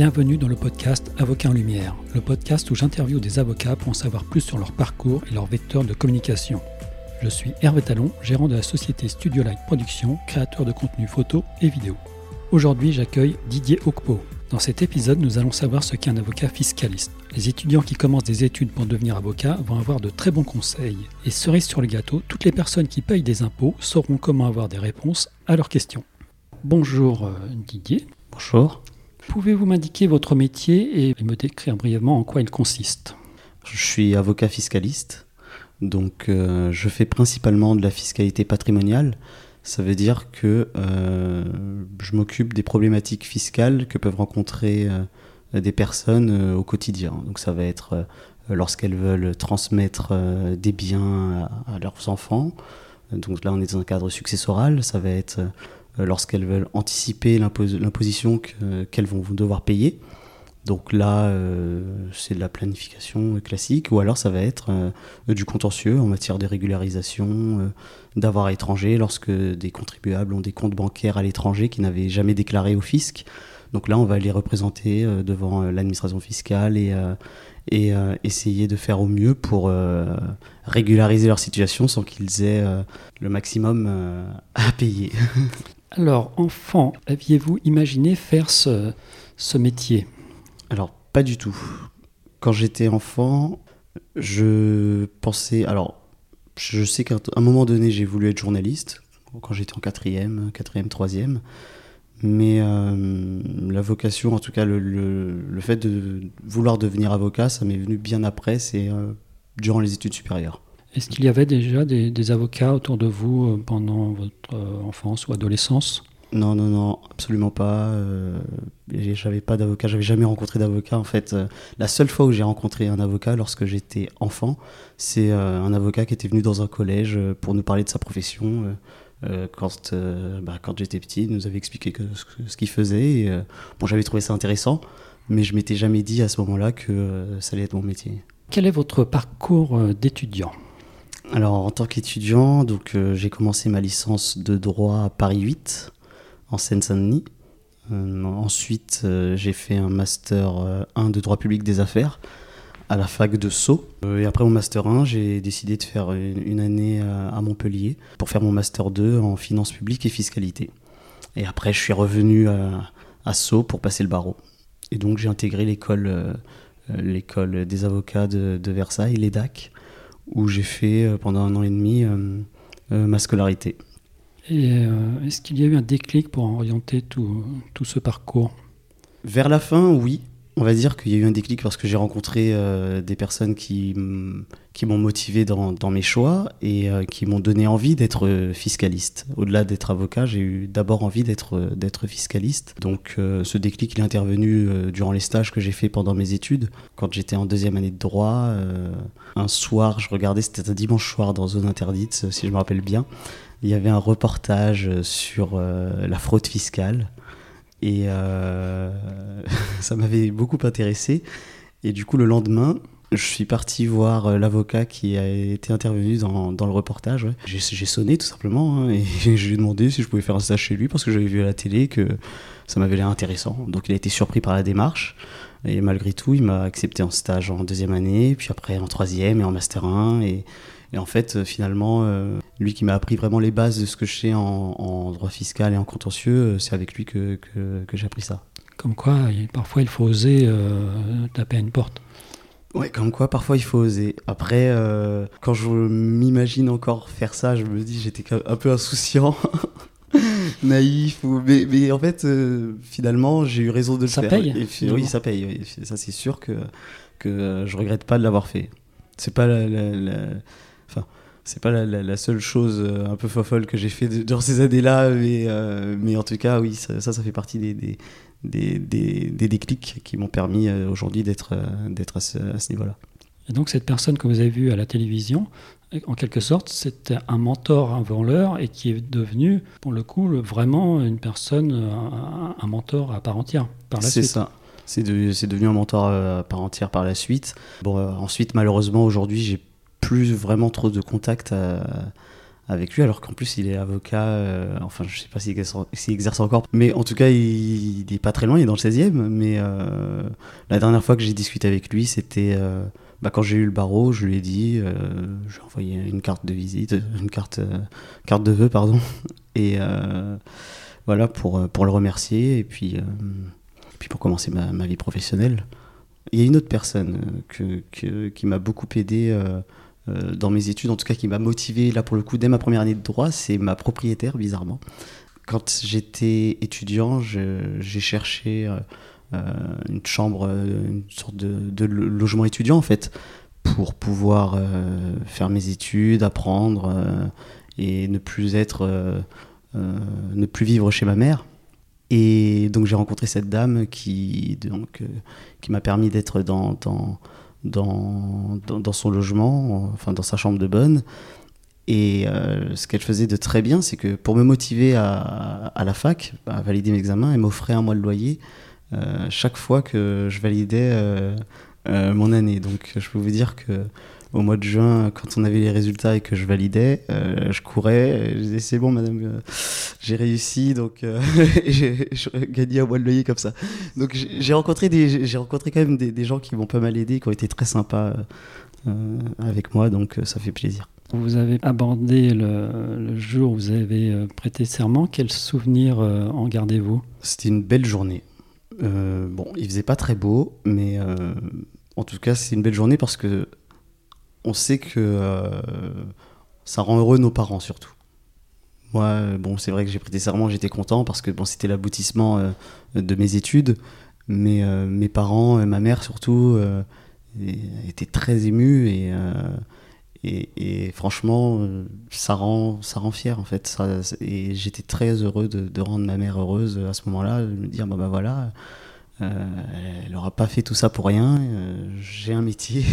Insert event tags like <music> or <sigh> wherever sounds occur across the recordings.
Bienvenue dans le podcast Avocat en Lumière, le podcast où j'interviewe des avocats pour en savoir plus sur leur parcours et leur vecteur de communication. Je suis Hervé Talon, gérant de la société Studio Light Production, créateur de contenu photo et vidéo. Aujourd'hui, j'accueille Didier Okpo. Dans cet épisode, nous allons savoir ce qu'est un avocat fiscaliste. Les étudiants qui commencent des études pour devenir avocat vont avoir de très bons conseils. Et cerise sur le gâteau, toutes les personnes qui payent des impôts sauront comment avoir des réponses à leurs questions. Bonjour euh, Didier. Bonjour. Pouvez-vous m'indiquer votre métier et me décrire brièvement en quoi il consiste? Je suis avocat fiscaliste, donc euh, je fais principalement de la fiscalité patrimoniale. Ça veut dire que euh, je m'occupe des problématiques fiscales que peuvent rencontrer euh, des personnes au quotidien. Donc ça va être lorsqu'elles veulent transmettre des biens à, à, leurs enfants. Donc là on est dans un cadre successoral. Ça va être lorsqu'elles veulent anticiper l'imposition qu'elles vont devoir payer. Donc là, euh, c'est de la planification classique, ou alors ça va être euh, du contentieux en matière de régularisation d'avoir étranger lorsque des contribuables ont des comptes bancaires à l'étranger qui n'avaient jamais déclaré au fisc. Donc là, on va les représenter devant l'administration fiscale et essayer de faire au mieux pour régulariser leur situation sans qu'ils aient le maximum à payer. <laughs> Alors, enfant, aviez-vous imaginé faire ce, métier? Alors, pas du tout. Quand j'étais enfant, je pensais. Alors, je sais qu'à un moment donné, j'ai voulu être journaliste, quand j'étais en quatrième, quatrième, troisième. Mais euh, la vocation, en tout cas, le, fait de vouloir devenir avocat, ça m'est venu bien après, c'est euh, durant les études supérieures. Est-ce qu'il y avait déjà des, avocats autour de vous euh, pendant votre euh, enfance ou adolescence? Non, non, non, absolument pas. Euh, j'avais pas d'avocat, j'avais jamais rencontré d'avocat. En fait, la seule fois où j'ai rencontré un avocat lorsque j'étais enfant, c'est un avocat qui était venu dans un collège pour nous parler de sa profession. quand, bah, quand j'étais petit, il nous avait expliqué que, ce, qu'il faisait. bon, j'avais trouvé ça intéressant, mais je m'étais jamais dit à ce moment-là que ça allait être mon métier. Quel est votre parcours d'étudiant? Alors en tant qu'étudiant, donc euh, j'ai commencé ma licence de droit à Paris 8 en Seine-Saint-Denis. Euh, ensuite, euh, j'ai fait un master 1 de droit public des affaires à la fac de Sceaux. et après mon master 1, j'ai décidé de faire une, année à, Montpellier pour faire mon master 2 en finances publiques et fiscalité. Et après, je suis revenu à, Sceaux pour passer le barreau. Et donc j'ai intégré l'école des avocats de, de Versailles, l'EDAC où j'ai fait euh, pendant un an et demi euh, euh, ma scolarité. Et est-ce qu'il y a eu un déclic pour orienter tout, tout ce parcours? Vers la fin, oui on va dire qu'il y a eu un déclic parce que j'ai rencontré euh, des personnes qui, qui m'ont motivé dans, dans, mes choix et euh, qui m'ont donné envie d'être euh, fiscaliste. Au-delà d'être avocat, j'ai eu d'abord envie d'être, d'être fiscaliste. Donc ce déclic est intervenu durant les stages que j'ai fait pendant mes études. Quand j'étais en deuxième année de droit, un soir, je regardais, c'était un dimanche soir dans Zone Interdite, si je me rappelle bien. Il y avait un reportage sur la fraude fiscale. Et euh, <laughs> ça m'avait beaucoup intéressé. Et du coup, le lendemain, je suis parti voir euh, l'avocat qui a été intervenu dans, dans le reportage. J'ai sonné tout simplement hein, et <laughs> je lui ai demandé si je pouvais faire un stage chez lui parce que j'avais vu à la télé que ça m'avait l'air intéressant. Donc il a été surpris par la démarche et malgré tout, il m'a accepté en stage en deuxième année, puis après en troisième et en master 1. Et, et en fait, euh, finalement, euh, lui qui m'a appris vraiment les bases de ce que je sais en, droit fiscal et en contentieux, euh, c'est avec lui que, que, j'ai appris ça. Comme quoi, parfois il faut oser taper à une porte. Ouais, comme quoi, parfois il faut oser. Après, quand je m'imagine encore faire ça, je me dis j'étais un peu insouciant, <laughs> naïf. Mais, mais, en fait, finalement, j'ai eu raison de le ça faire. Paye, oui, ça paye. Ça, c'est sûr que, que je regrette pas de l'avoir fait. C'est pas la, c'est pas la, seule chose euh, un peu fofolle que j'ai fait dans ces années-là, mais, euh, mais en tout cas, oui, ça, ça, fait partie des, des, des, des, déclics qui m'ont permis euh, aujourd'hui d'être d'être à ce, niveau-là. Et donc, cette personne que vous avez vue à la télévision, en quelque sorte, c'était un mentor avant l'heure et qui est devenu, pour le coup, vraiment une personne, un, mentor à part entière par la suite. C'est ça. C'est devenu un mentor à part entière par la suite. Bon, ensuite, malheureusement, aujourd'hui, j'ai plus vraiment trop de contact avec lui, alors qu'en plus il est avocat, enfin je sais pas s'il exerce, encore, mais en tout cas il, n'est est pas très loin, il est dans le 16e, mais la dernière fois que j'ai discuté avec lui, c'était bah, quand j'ai eu le barreau, je lui ai dit, euh, je lui envoyé une carte de visite, une carte, euh, carte de vœux, pardon, <laughs> et euh, voilà, pour, pour le remercier, et puis, puis pour commencer ma, ma, vie professionnelle. Il y a une autre personne que, que, qui m'a beaucoup aidé dans mes études, en tout cas qui m'a motivé, là pour le coup, dès ma première année de droit, c'est ma propriétaire, bizarrement. Quand j'étais étudiant, j'ai cherché euh, une chambre, euh, une sorte de, logement étudiant en fait, pour pouvoir euh, faire mes études, apprendre et ne plus être, ne plus vivre chez ma mère. Et donc j'ai rencontré cette dame qui, donc, qui m'a permis d'être dans, dans, dans, son logement, enfin dans sa chambre de bonne. Et ce qu'elle faisait de très bien, c'est que pour me motiver à, à la fac, à valider mes examens, elle m'offrait un mois de loyer euh, chaque fois que je validais euh, euh, mon année. Donc je peux vous dire que au mois de juin, quand on avait les résultats et que je validais, je courais, je disais c'est bon madame, j'ai réussi, donc <laughs> j'ai gagné un mois de loyer comme ça. Donc j'ai rencontré, des, j'ai rencontré quand même des, gens qui m'ont pas mal aidé, qui ont été très sympas avec moi, donc ça fait plaisir. Vous avez abordé le, le jour où vous avez prêté serment, quel souvenir en gardez-vous? C'était une belle journée. Euh, bon, il faisait pas très beau, mais euh, en tout cas, c'est une belle journée parce que on sait que euh, ça rend heureux nos parents surtout. Moi, bon, c'est vrai que j'ai prêté serment, j'étais content parce que bon, c'était l'aboutissement de mes études, mais mes parents, ma mère surtout, étaient très émus et et, franchement, ça rend, ça rend fier en fait. Ça, et j'étais très heureux de, rendre ma mère heureuse à ce moment-là, de me dire bah, bah voilà, euh, elle n'aura pas fait tout ça pour rien, euh, j'ai un métier.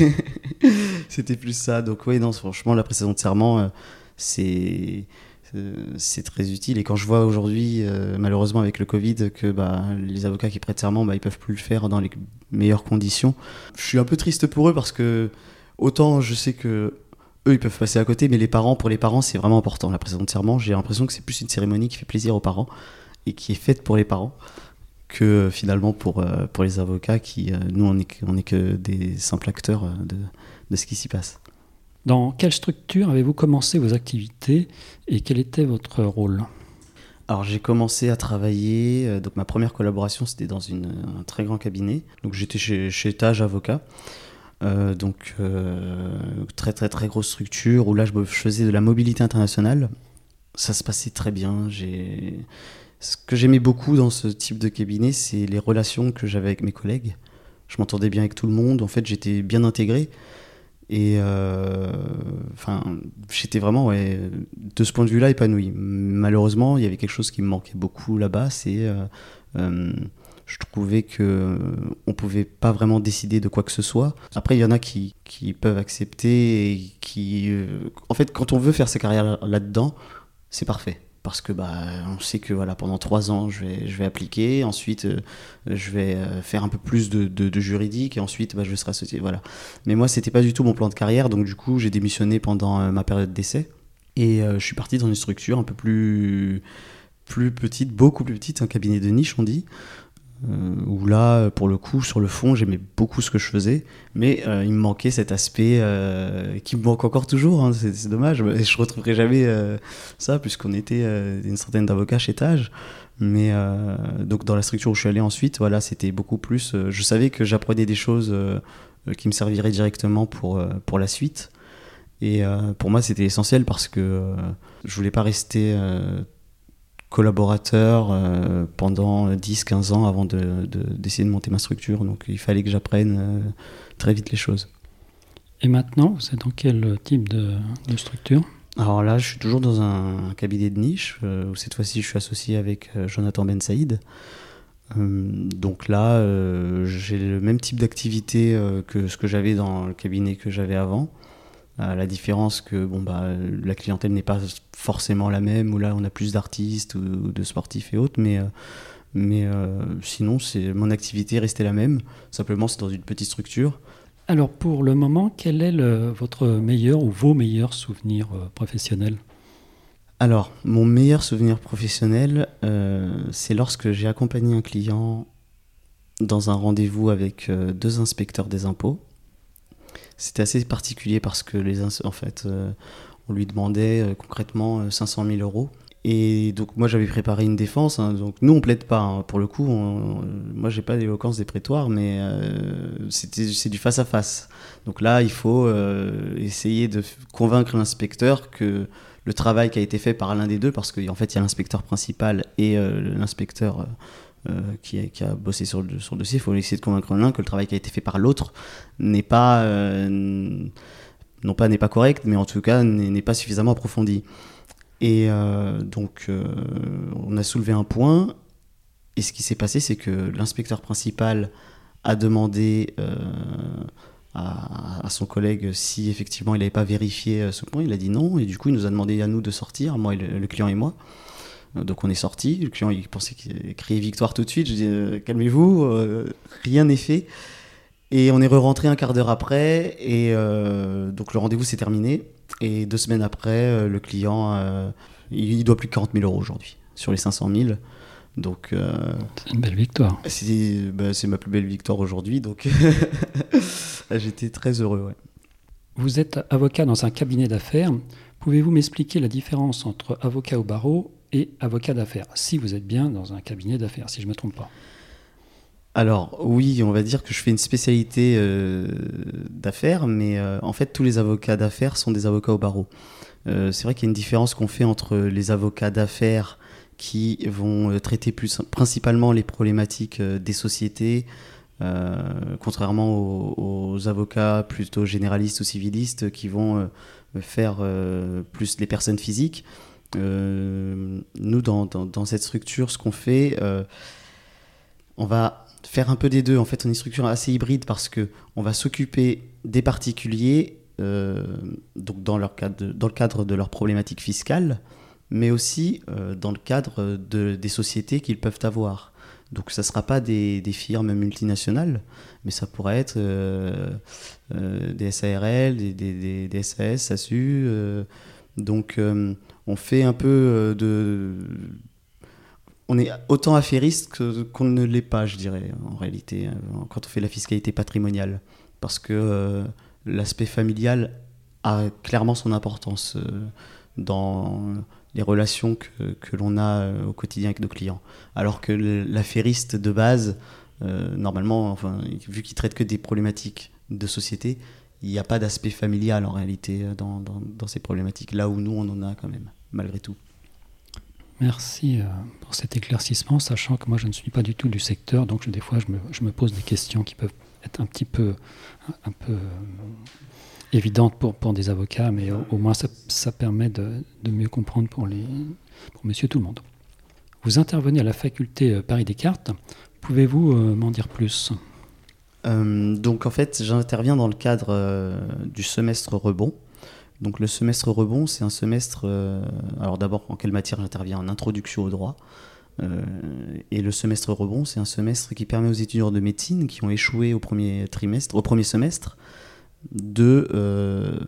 <laughs> C'était plus ça. Donc, oui, non, franchement, la précédente de serment, euh, c'est très utile. Et quand je vois aujourd'hui, malheureusement avec le Covid, que bah, les avocats qui prêtent serment, bah, ils peuvent plus le faire dans les meilleures conditions, je suis un peu triste pour eux parce que autant je sais que eux, ils peuvent passer à côté, mais les parents, pour les parents, c'est vraiment important. La précédente serment, j'ai l'impression que c'est plus une cérémonie qui fait plaisir aux parents et qui est faite pour les parents que finalement pour, euh, pour les avocats qui, euh, nous, on n'est on est que des simples acteurs euh, de, de ce qui s'y passe. Dans quelle structure avez-vous commencé vos activités et quel était votre rôle? Alors j'ai commencé à travailler, donc ma première collaboration c'était dans une, un très grand cabinet, donc j'étais chez, chez Tage Avocat, euh, donc euh, très très très grosse structure où là je faisais de la mobilité internationale. Ça se passait très bien. J'ai ce que j'aimais beaucoup dans ce type de cabinet, c'est les relations que j'avais avec mes collègues. Je m'entendais bien avec tout le monde. En fait, j'étais bien intégré. Et euh, enfin, j'étais vraiment, de ce point de vue-là, épanoui. Malheureusement, il y avait quelque chose qui me manquait beaucoup là-bas, c'est je trouvais que euh, on pouvait pas vraiment décider de quoi que ce soit. Après, il y en a qui, qui peuvent accepter et qui, euh, en fait, quand on veut faire sa carrière là-dedans, c'est parfait parce que bah on sait que voilà pendant trois ans je vais je vais appliquer. Ensuite euh, je vais faire un peu plus de, de, juridique. Et ensuite bah, je serai associé voilà. Mais moi c'était pas du tout mon plan de carrière. Donc du coup j'ai démissionné pendant ma période d'essai. Et je suis parti dans une structure un peu plus plus petite beaucoup plus petite un cabinet de niche on dit. euh, où là, pour le coup, sur le fond, j'aimais beaucoup ce que je faisais, mais euh, il me manquait cet aspect euh, qui me manque encore toujours, hein, c'est dommage, et je retrouverai jamais ça, puisqu'on était une centaine d'avocats chez Tage. Mais donc dans la structure où je suis allé ensuite, voilà, c'était beaucoup plus. je savais que j'apprenais des choses qui me serviraient directement pour, pour la suite. Et pour moi, c'était essentiel parce que je voulais pas rester collaborateur euh, pendant 10-15 ans avant d'essayer de, de, monter ma structure. Donc il fallait que j'apprenne euh, très vite les choses. Et maintenant, êtes dans quel type de, structure? Alors là, je suis toujours dans un, cabinet de niche, euh, où cette fois-ci je suis associé avec Jonathan Ben Saïd. donc là, j'ai le même type d'activité que ce que j'avais dans le cabinet que j'avais avant la différence que bon, bah, la clientèle n'est pas forcément la même, où là on a plus d'artistes ou, de sportifs et autres, mais, euh, mais euh, sinon c'est mon activité est restée la même, simplement c'est dans une petite structure. Alors pour le moment, quel est votre meilleur ou vos meilleurs souvenirs euh, professionnels? Alors, mon meilleur souvenir professionnel, euh, c'est lorsque j'ai accompagné un client dans un rendez-vous avec euh, deux inspecteurs des impôts. C'était assez particulier parce que les en fait, euh, on lui demandait concrètement 500 000 euros. Et donc moi j'avais préparé une défense. Hein. donc nous on plaide pas. Hein. pour le coup, moi j'ai pas l'éloquence des prétoires, mais c'est du face à face. Donc là il faut essayer de convaincre l'inspecteur que le travail qui a été fait par l'un des deux, parce qu'en fait, il y a l'inspecteur principal et euh, l'inspecteur euh, euh, qui, a, bossé sur le, sur dossier. Il faut essayer de convaincre l'un que le travail qui a été fait par l'autre n'est pas, non pas pas correct, mais en tout cas n'est pas suffisamment approfondi. Et donc, on a soulevé un point. Et ce qui s'est passé, c'est que l'inspecteur principal a demandé à, son collègue si effectivement il n'avait pas vérifié euh, ce point. Il a dit non, et du coup il nous a demandé à nous de sortir, moi le, client et moi. Euh, donc on est sorti. Le client il pensait qu'il criait victoire tout de suite. Je dis euh, calmez-vous, rien n'est fait. Et on est re-rentré un quart d'heure après, et donc le rendez-vous s'est terminé. Et deux semaines après, le client, il, doit plus de 40 000 euros aujourd'hui sur les 500 000. Donc, euh, c'est une belle victoire. Bah, c'est ma plus belle victoire aujourd'hui, donc <laughs> j'étais très heureux. Ouais. Vous êtes avocat dans un cabinet d'affaires. Pouvez-vous m'expliquer la différence entre avocat au barreau et avocat d'affaires Si vous êtes bien dans un cabinet d'affaires, si je ne me trompe pas. Alors oui, on va dire que je fais une spécialité euh, d'affaires, mais euh, en fait tous les avocats d'affaires sont des avocats au barreau. c'est vrai qu'il y a une différence qu'on fait entre les avocats d'affaires qui vont euh, traiter plus, principalement les problématiques euh, des sociétés, euh, contrairement aux, avocats plutôt généralistes ou civilistes qui vont faire plus les personnes physiques. Nous, dans, dans, cette structure, ce qu'on fait, on va faire un peu des deux. En fait, on est une structure assez hybride parce que on va s'occuper des particuliers donc dans, leur cadre, dans le cadre de leurs problématiques fiscales, mais aussi euh, dans le cadre de, des sociétés qu'ils peuvent avoir. Donc ça ne sera pas des, des, firmes multinationales, mais ça pourrait être euh, euh, des SARL, des, des, des SAS, SASU. donc on fait un peu de... On est autant affairiste qu'on ne l'est pas, je dirais, en réalité, quand on fait la fiscalité patrimoniale. Parce que l'aspect familial a clairement son importance dans les relations que, que l'on a euh, au quotidien avec nos clients. Alors que l'affairiste de base, euh, normalement, vu qu'il traite que des problématiques de société, il n'y a pas d'aspect familial en réalité euh, dans, dans, dans, ces problématiques, là où nous on en a quand même, malgré tout. Merci pour cet éclaircissement, sachant que moi je ne suis pas du tout du secteur, donc des fois je me, je me pose des questions qui peuvent être un petit peu, un peu évidente pour, pour des avocats, mais au, moins ça, ça permet de, de, mieux comprendre pour, les, pour monsieur tout le monde. Vous intervenez à la faculté euh, Paris Descartes. Pouvez-vous euh, m'en dire plus? Euh, Donc en fait, j'interviens dans le cadre du semestre rebond. Donc le semestre rebond, c'est un semestre... alors d'abord, en quelle matière j'interviens En introduction au droit. et le semestre rebond, c'est un semestre qui permet aux étudiants de médecine qui ont échoué au premier trimestre, au premier semestre, de, euh,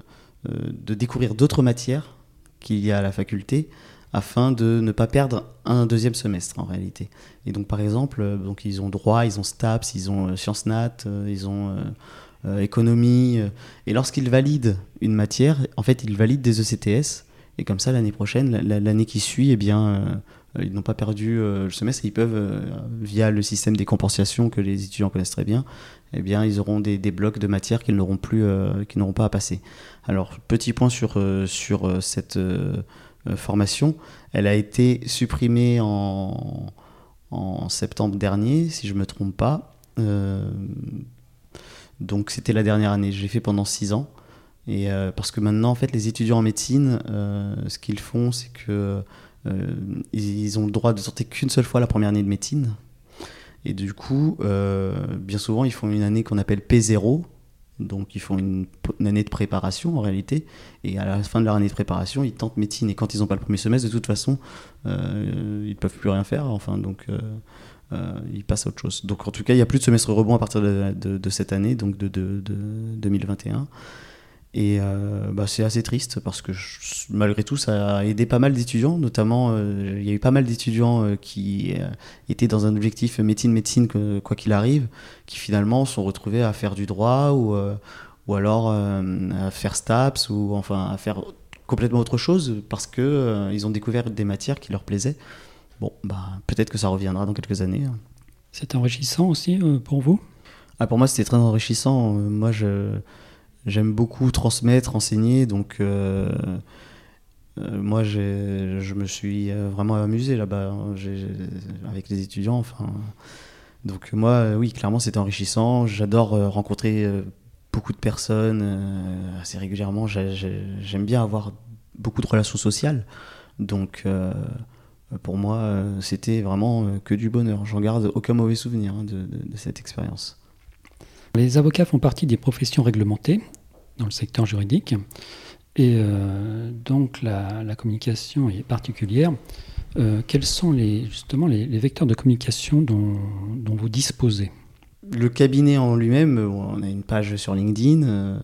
euh, de découvrir d'autres matières qu'il y a à la faculté afin de ne pas perdre un deuxième semestre en réalité. Et donc par exemple, euh, donc ils ont droit, ils ont STAPS, ils ont sciences nat, ils ont économie. et lorsqu'ils valident une matière, en fait ils valident des ECTS. Et comme ça, l'année prochaine, l'année qui suit, eh bien, ils n'ont pas perdu le semestre. Ils peuvent, via le système des compensations que les étudiants connaissent très bien, eh bien, ils auront des, blocs de matière qu'ils n'auront plus, euh, n'auront pas à passer. Alors, petit point sur, euh, sur euh, cette formation, elle a été supprimée en, en septembre dernier, si je ne me trompe pas. Donc, c'était la dernière année. Je l'ai fait pendant six ans. Et parce que maintenant, en fait, les étudiants en médecine, ce qu'ils font, c'est que ils ont le droit de sortir qu'une seule fois la première année de médecine, et du coup, euh, bien souvent, ils font une année qu'on appelle P0. Donc, ils font une, année de préparation en réalité. Et à la fin de leur année de préparation, ils tentent médecine. Et quand ils n'ont pas le premier semestre, de toute façon, euh, ils ne peuvent plus rien faire. Enfin, donc, euh, ils passent à autre chose. Donc, en tout cas, il n'y a plus de semestre rebond à partir de, cette année, donc de, de 2021. Et bah, c'est assez triste parce que malgré tout, ça a aidé pas mal d'étudiants. Notamment, il y a eu pas mal d'étudiants qui étaient dans un objectif médecine-médecine, quoi qu'il arrive, qui finalement sont retrouvés à faire du droit ou, ou alors à faire STAPS ou enfin à faire complètement autre chose parce que ils ont découvert des matières qui leur plaisaient. Bon, bah, peut-être que ça reviendra dans quelques années. Hein. C'est enrichissant aussi euh, pour vous? Ah, Pour moi, c'était très enrichissant. Euh, moi, j'aime beaucoup transmettre, enseigner, donc euh, moi, je me suis vraiment amusé là-bas hein. avec les étudiants. Enfin, donc moi, oui, clairement, c'était enrichissant. J'adore rencontrer beaucoup de personnes assez régulièrement. J'aime bien avoir beaucoup de relations sociales. Donc pour moi, euh, c'était vraiment euh, que du bonheur. J'en garde aucun mauvais souvenir hein, de, cette expérience. Les avocats font partie des professions réglementées dans le secteur juridique. Et euh, donc la, communication est particulière. quels sont les, justement les, vecteurs de communication dont, vous disposez? Le cabinet en lui-même, on a une page sur LinkedIn.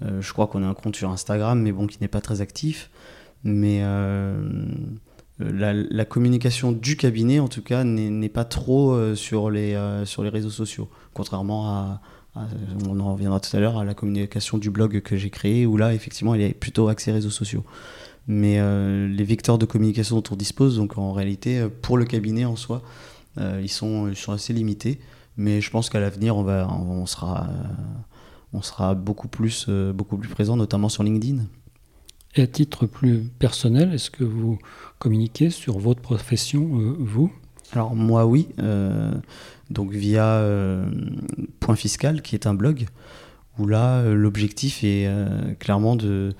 je crois qu'on a un compte sur Instagram, mais bon, qui n'est pas très actif. Mais euh, la, communication du cabinet, en tout cas, n'est pas trop euh, sur, les, euh, sur les réseaux sociaux, contrairement à, on en reviendra tout à l'heure, à la communication du blog que j'ai créé, où là, effectivement, il est plutôt axé réseaux sociaux. Mais les vecteurs de communication dont on dispose, donc en réalité, pour le cabinet en soi, ils, sont, assez limités. Mais je pense qu'à l'avenir, on, va, on sera beaucoup plus, beaucoup plus présent, notamment sur LinkedIn. Et à titre plus personnel, est-ce que vous communiquez sur votre profession, euh, vous? Alors moi oui, euh, donc via euh, Point Fiscal, qui est un blog, où là l'objectif est clairement de,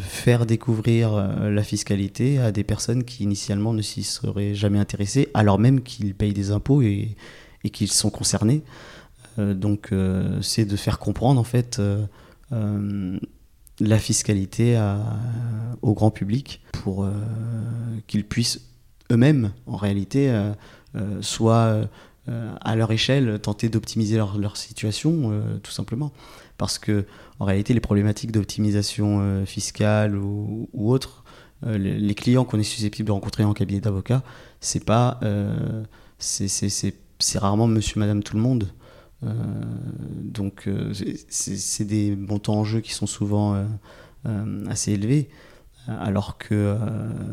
faire découvrir la fiscalité à des personnes qui initialement ne s'y seraient jamais intéressées, alors même qu'ils payent des impôts et qu'ils sont concernés. donc c'est de faire comprendre en fait la fiscalité au grand public pour euh, qu'ils puissent eux-mêmes, en réalité, euh, euh, soit à leur échelle, tenter d'optimiser leur, situation, tout simplement. Parce que, en réalité, les problématiques d'optimisation fiscale ou, ou autres, les, clients qu'on est susceptible de rencontrer en cabinet d'avocat, c'est pas, c'est rarement monsieur, madame, tout le monde. Euh, donc euh, c'est des montants en jeu qui sont souvent euh, assez élevés. Alors que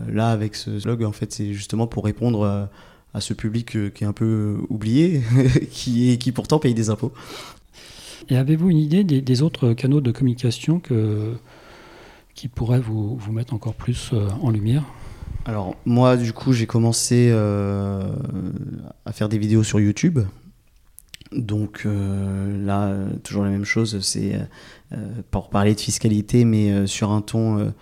là, avec ce blog, en fait, c'est justement pour répondre à ce public qui est un peu oublié, <laughs> qui, est, qui pourtant paye des impôts. Et avez-vous une idée des, autres canaux de communication que, qui pourraient vous, vous mettre encore plus en lumière? Alors moi, du coup, j'ai commencé à faire des vidéos sur YouTube. Donc euh, là, toujours la même chose, c'est euh, euh, pour parler de fiscalité, mais sur un ton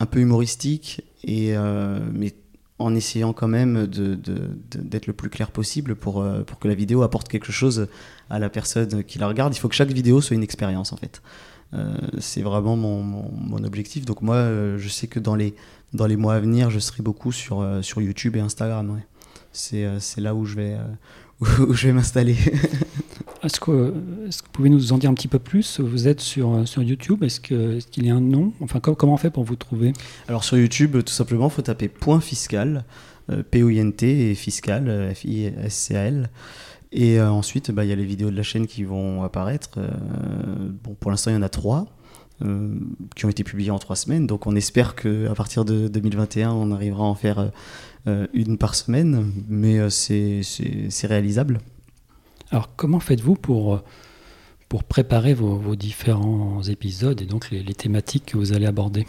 un peu humoristique, et, mais en essayant quand même d'être le plus clair possible pour, pour que la vidéo apporte quelque chose à la personne qui la regarde. Il faut que chaque vidéo soit une expérience en fait. c'est vraiment mon, objectif. Donc moi, je sais que dans les, dans les mois à venir, je serai beaucoup sur, sur YouTube et Instagram. Ouais. C'est là où je vais où je vais m'installer. <laughs> Est-ce que, est que, vous pouvez nous en dire un petit peu plus? Vous êtes sur, sur YouTube, est-ce qu'il y a un nom? Enfin, comment on fait pour vous trouver? Alors sur YouTube, tout simplement, il faut taper point fiscal, euh, P-O-I-N-T et fiscal, euh, F-I-S-C-A-L. Et euh, ensuite, bah, il y a les vidéos de la chaîne qui vont apparaître. bon, pour l'instant, il y en a trois. Qui ont été publiées en trois semaines. Donc on espère qu'à partir de 2021, on arrivera à en faire euh, une par semaine, mais euh, c'est réalisable. Alors comment faites-vous pour, euh, pour préparer vos, différents épisodes et donc les, thématiques que vous allez aborder?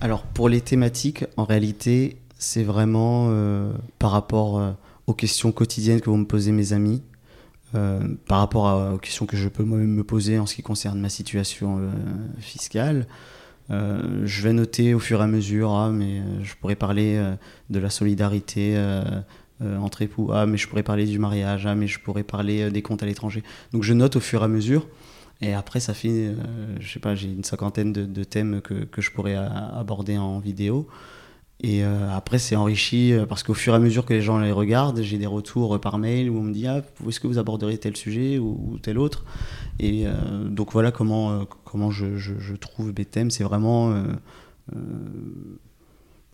Alors pour les thématiques, en réalité, c'est vraiment par rapport aux questions quotidiennes que vont me poser mes amis, par rapport aux questions que je peux moi-même me poser en ce qui concerne ma situation fiscale, euh, je vais noter au fur et à mesure, ah, mais euh, je pourrais parler euh, de la solidarité entre époux, ah, mais je pourrais parler du mariage, ah, mais je pourrais parler des comptes à l'étranger. Donc je note au fur et à mesure. Et après, ça fait, je sais pas, j'ai une cinquantaine de, thèmes que, que, je pourrais aborder en vidéo. Et euh, après, c'est enrichi euh, parce qu'au fur et à mesure que les gens les regardent, j'ai des retours par mail où on me dit ah, est-ce que vous aborderez tel sujet ou, tel autre? Et euh, donc voilà comment, comment je, je, trouve mes thèmes. C'est vraiment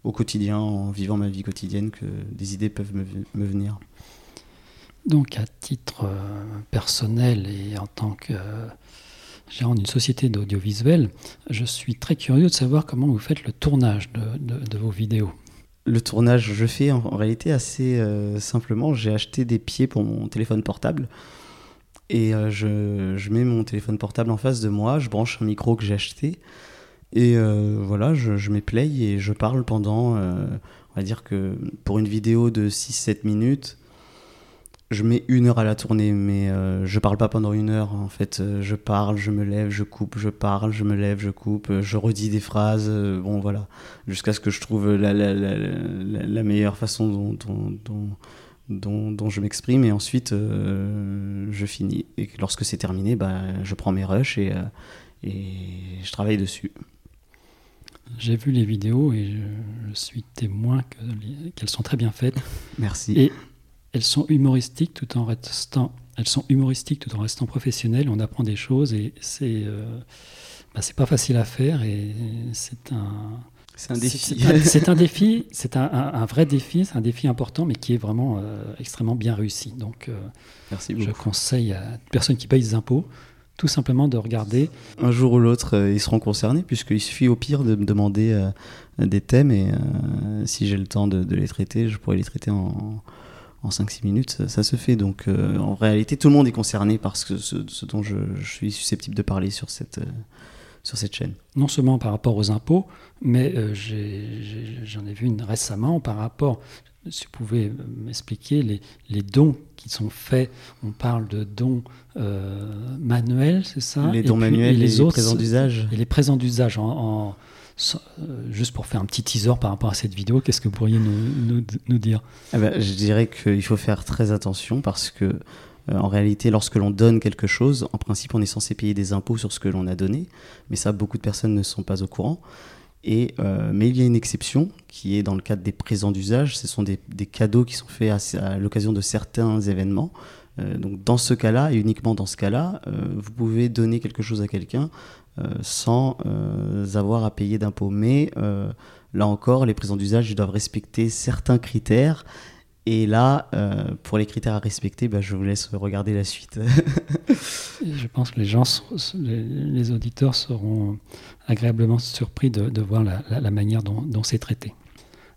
au quotidien, en vivant ma vie quotidienne, que des idées peuvent me, me venir. Donc à titre personnel et en tant que gérant d'une société d'audiovisuel, je suis très curieux de savoir comment vous faites le tournage de, vos vidéos. Le tournage, je fais en, réalité assez euh, simplement. J'ai acheté des pieds pour mon téléphone portable. Et euh, je, mets mon téléphone portable en face de moi, je branche un micro que j'ai acheté. Et euh, voilà, je, je mets play et je parle pendant, on va dire que pour une vidéo de 6-7 minutes, je mets une heure à la tournée, mais euh, je parle pas pendant une heure. En fait, euh, je parle, je me lève, je coupe, je parle, je me lève, je coupe, euh, je redis des phrases. bon, voilà, jusqu'à ce que je trouve la, la, la, la meilleure façon dont, dont, dont, dont je m'exprime. Et ensuite, je finis. Et lorsque c'est terminé, bah, je prends mes rushs et, et je travaille dessus. J'ai vu les vidéos et je, suis témoin qu'elles sont très bien faites. Merci. Et elles sont humoristiques tout en restant, elles sont humoristiques tout en restant professionnelles. On apprend des choses et c'est, euh, bah, c'est pas facile à faire et c'est un. C'est un défi. C'est un, défi, c'est un, vrai défi, c'est un défi important, mais qui est vraiment euh, extrêmement bien réussi. Donc, euh, Merci je conseille à personne qui paye des impôts tout simplement de regarder. Un jour ou l'autre, ils seront concernés, puisqu'il suffit au pire de me demander des thèmes, et si j'ai le temps de, les traiter, je pourrais les traiter en, en 5-6 minutes, ça, se fait. Donc euh, en réalité, tout le monde est concerné par ce, ce, dont je, suis susceptible de parler sur cette, euh, sur cette chaîne. Non seulement par rapport aux impôts, mais euh, j'en ai, vu une récemment par rapport, si vous pouvez m'expliquer, les, les, dons qui sont faits. On parle de dons manuels, c'est ça? Les dons manuels et les, autres, présents d'usage. Et les présents d'usage en juste pour faire un petit teaser par rapport à cette vidéo, qu'est-ce que vous pourriez nous, dire? Eh ben, Je dirais qu'il faut faire très attention parce que, euh, en réalité, lorsque l'on donne quelque chose, en principe, on est censé payer des impôts sur ce que l'on a donné, mais ça, beaucoup de personnes ne sont pas au courant. Et, euh, mais il y a une exception qui est dans le cadre des présents d'usage. Ce sont des, cadeaux qui sont faits à, l'occasion de certains événements. donc dans ce cas-là, et uniquement dans ce cas-là, vous pouvez donner quelque chose à quelqu'un euh, sans euh, avoir à payer d'impôts. Mais euh, là encore, les présents d'usage doivent respecter certains critères. Et là, pour les critères à respecter, bah, je vous laisse regarder la suite. <laughs> je pense que les gens, les, auditeurs seront agréablement surpris de, voir la, manière dont c'est traité.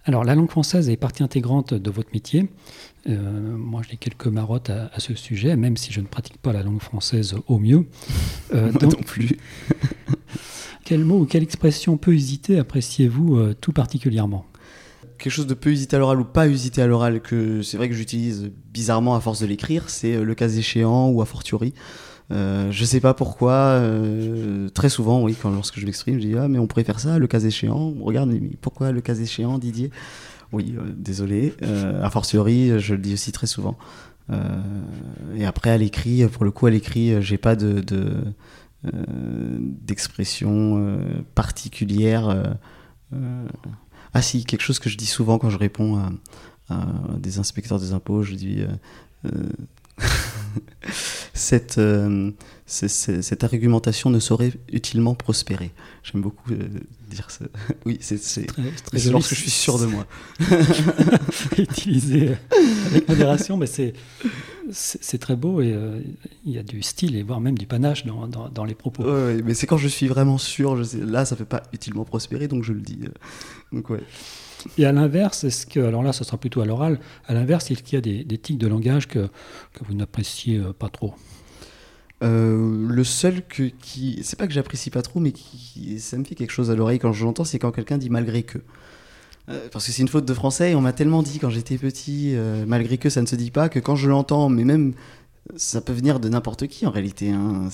Alors, la langue française est partie intégrante de votre métier. Euh, moi, j'ai quelques marottes à, ce sujet, même si je ne pratique pas la langue française au mieux. Euh, non plus. <laughs> quel mot ou quelle expression peu hésiter appréciez-vous euh, tout particulièrement? Quelque chose de peu usité à l'oral ou pas usité à l'oral, que c'est vrai que j'utilise bizarrement à force de l'écrire, c'est le cas échéant ou a fortiori. Euh, je sais pas pourquoi, euh, très souvent, oui, quand lorsque je m'exprime, je dis ah mais on pourrait faire ça, le cas échéant. Regarde, mais pourquoi le cas échéant, Didier? Oui, euh, désolé. a fortiori, je le dis aussi très souvent. et après à l'écrit, pour le coup à l'écrit, j'ai pas de, d'expression particulière. ah si, quelque chose que je dis souvent quand je réponds à, à des inspecteurs des impôts, je dis <laughs> <laughs> cette, euh, cette argumentation ne saurait utilement prospérer. J'aime beaucoup euh, dire ça. <laughs> Oui, c'est lorsque je suis sûr de moi. <laughs> Utilisé avec modération, mais c'est c'est très beau et euh, il y a du style et voire même du panache dans, dans, les propos. Oui, mais c'est quand je suis vraiment sûr, je sais, là ça ne fait pas utilement prospérer, donc je le dis. Donc ouais. Et à l'inverse, est-ce que, alors là, ça sera plutôt à l'oral, à l'inverse, est-ce qu'il y a des, des tics de langage que, que vous n'appréciez euh, pas trop? Euh, le seul que, qui, c'est pas que j'apprécie pas trop, mais qui, ça me fait quelque chose à l'oreille quand je l'entends, c'est quand quelqu'un dit malgré que. Euh, parce que c'est une faute de français et on m'a tellement dit quand j'étais petit, malgré que ça ne se dit pas, que quand je l'entends, mais même ça peut venir de n'importe qui en réalité. Hein,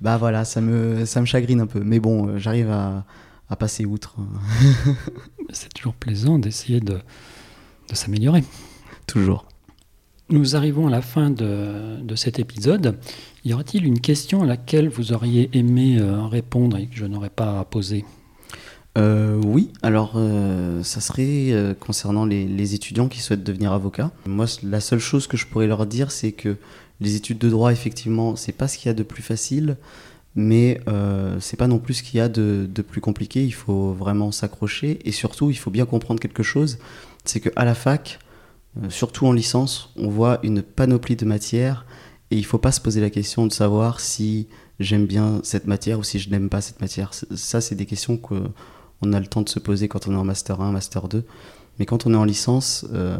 bah voilà, ça me, ça me chagrine un peu. Mais bon, j'arrive à, à passer outre. <laughs> C'est toujours plaisant d'essayer de, de s'améliorer. Toujours. Nous arrivons à la fin de, de cet épisode. Y aurait-il une question à laquelle vous auriez aimé euh, répondre et que je n'aurais pas posée? Euh, oui, alors euh, ça serait euh, concernant les, étudiants qui souhaitent devenir avocats. Moi, la seule chose que je pourrais leur dire, c'est que les études de droit, effectivement, c'est pas ce qu'il y a de plus facile, mais c'est pas non plus ce qu'il y a de, plus compliqué. Il faut vraiment s'accrocher et surtout, il faut bien comprendre quelque chose, c'est qu'à la fac, surtout en licence, on voit une panoplie de matières et il faut pas se poser la question de savoir si j'aime bien cette matière ou si je n'aime pas cette matière. Ça, c'est des questions que on a le temps de se poser quand on est en master 1, master 2. Mais quand on est en licence, euh,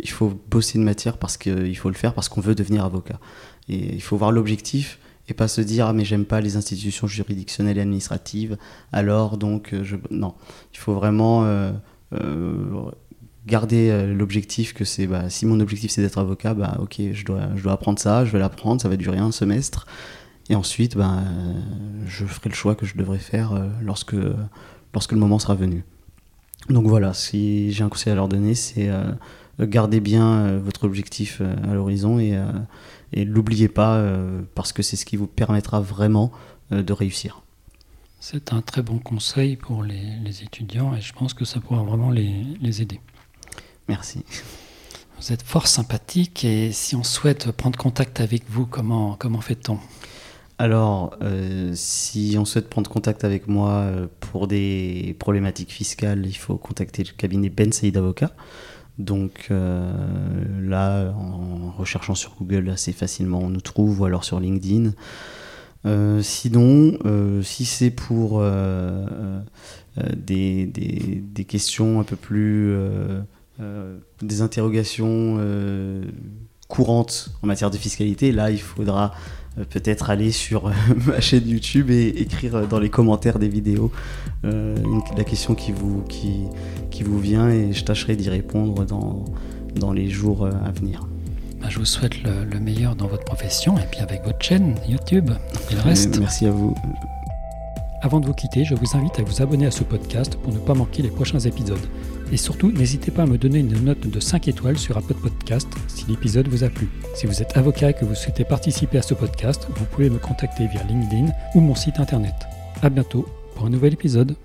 il faut bosser une matière parce qu'il faut le faire parce qu'on veut devenir avocat. Et il faut voir l'objectif et pas se dire ah mais j'aime pas les institutions juridictionnelles et administratives alors donc euh, non il faut vraiment euh, garder l'objectif que c'est bah, si mon objectif c'est d'être avocat bah ok je dois je dois apprendre ça je vais l'apprendre ça va durer un semestre et ensuite bah, je ferai le choix que je devrais faire lorsque lorsque le moment sera venu. Donc voilà, si j'ai un conseil à leur donner, c'est euh, garder bien euh, votre objectif euh, à l'horizon et, et l'oubliez pas parce que c'est ce qui vous permettra vraiment de réussir. C'est un très bon conseil pour les, étudiants et je pense que ça pourra vraiment les, les aider. Merci. Vous êtes fort sympathique et si on souhaite prendre contact avec vous, comment, comment fait-on? Alors, euh, si on souhaite prendre contact avec moi euh, pour des problématiques fiscales, il faut contacter le cabinet Ben Saïd Avocat. Donc euh, là, en recherchant sur Google assez facilement, on nous trouve, ou alors sur LinkedIn. sinon, si c'est pour des, questions un peu plus... des interrogations courantes en matière de fiscalité, là, il faudra peut-être aller sur euh, <laughs> ma chaîne YouTube et écrire euh, dans les commentaires des vidéos la question qui vous, qui, qui vous vient et je tâcherai d'y répondre dans, dans les jours à venir. Bah, je vous souhaite le, meilleur dans votre profession et puis avec votre chaîne YouTube et le reste. Merci à vous. Avant de vous quitter, je vous invite à vous abonner à ce podcast pour ne pas manquer les prochains épisodes. Et surtout, n'hésitez pas à me donner une note de 5 étoiles sur Apple Podcast si l'épisode vous a plu. Si vous êtes avocat et que vous souhaitez participer à ce podcast, vous pouvez me contacter via LinkedIn ou mon site internet. A bientôt pour un nouvel épisode.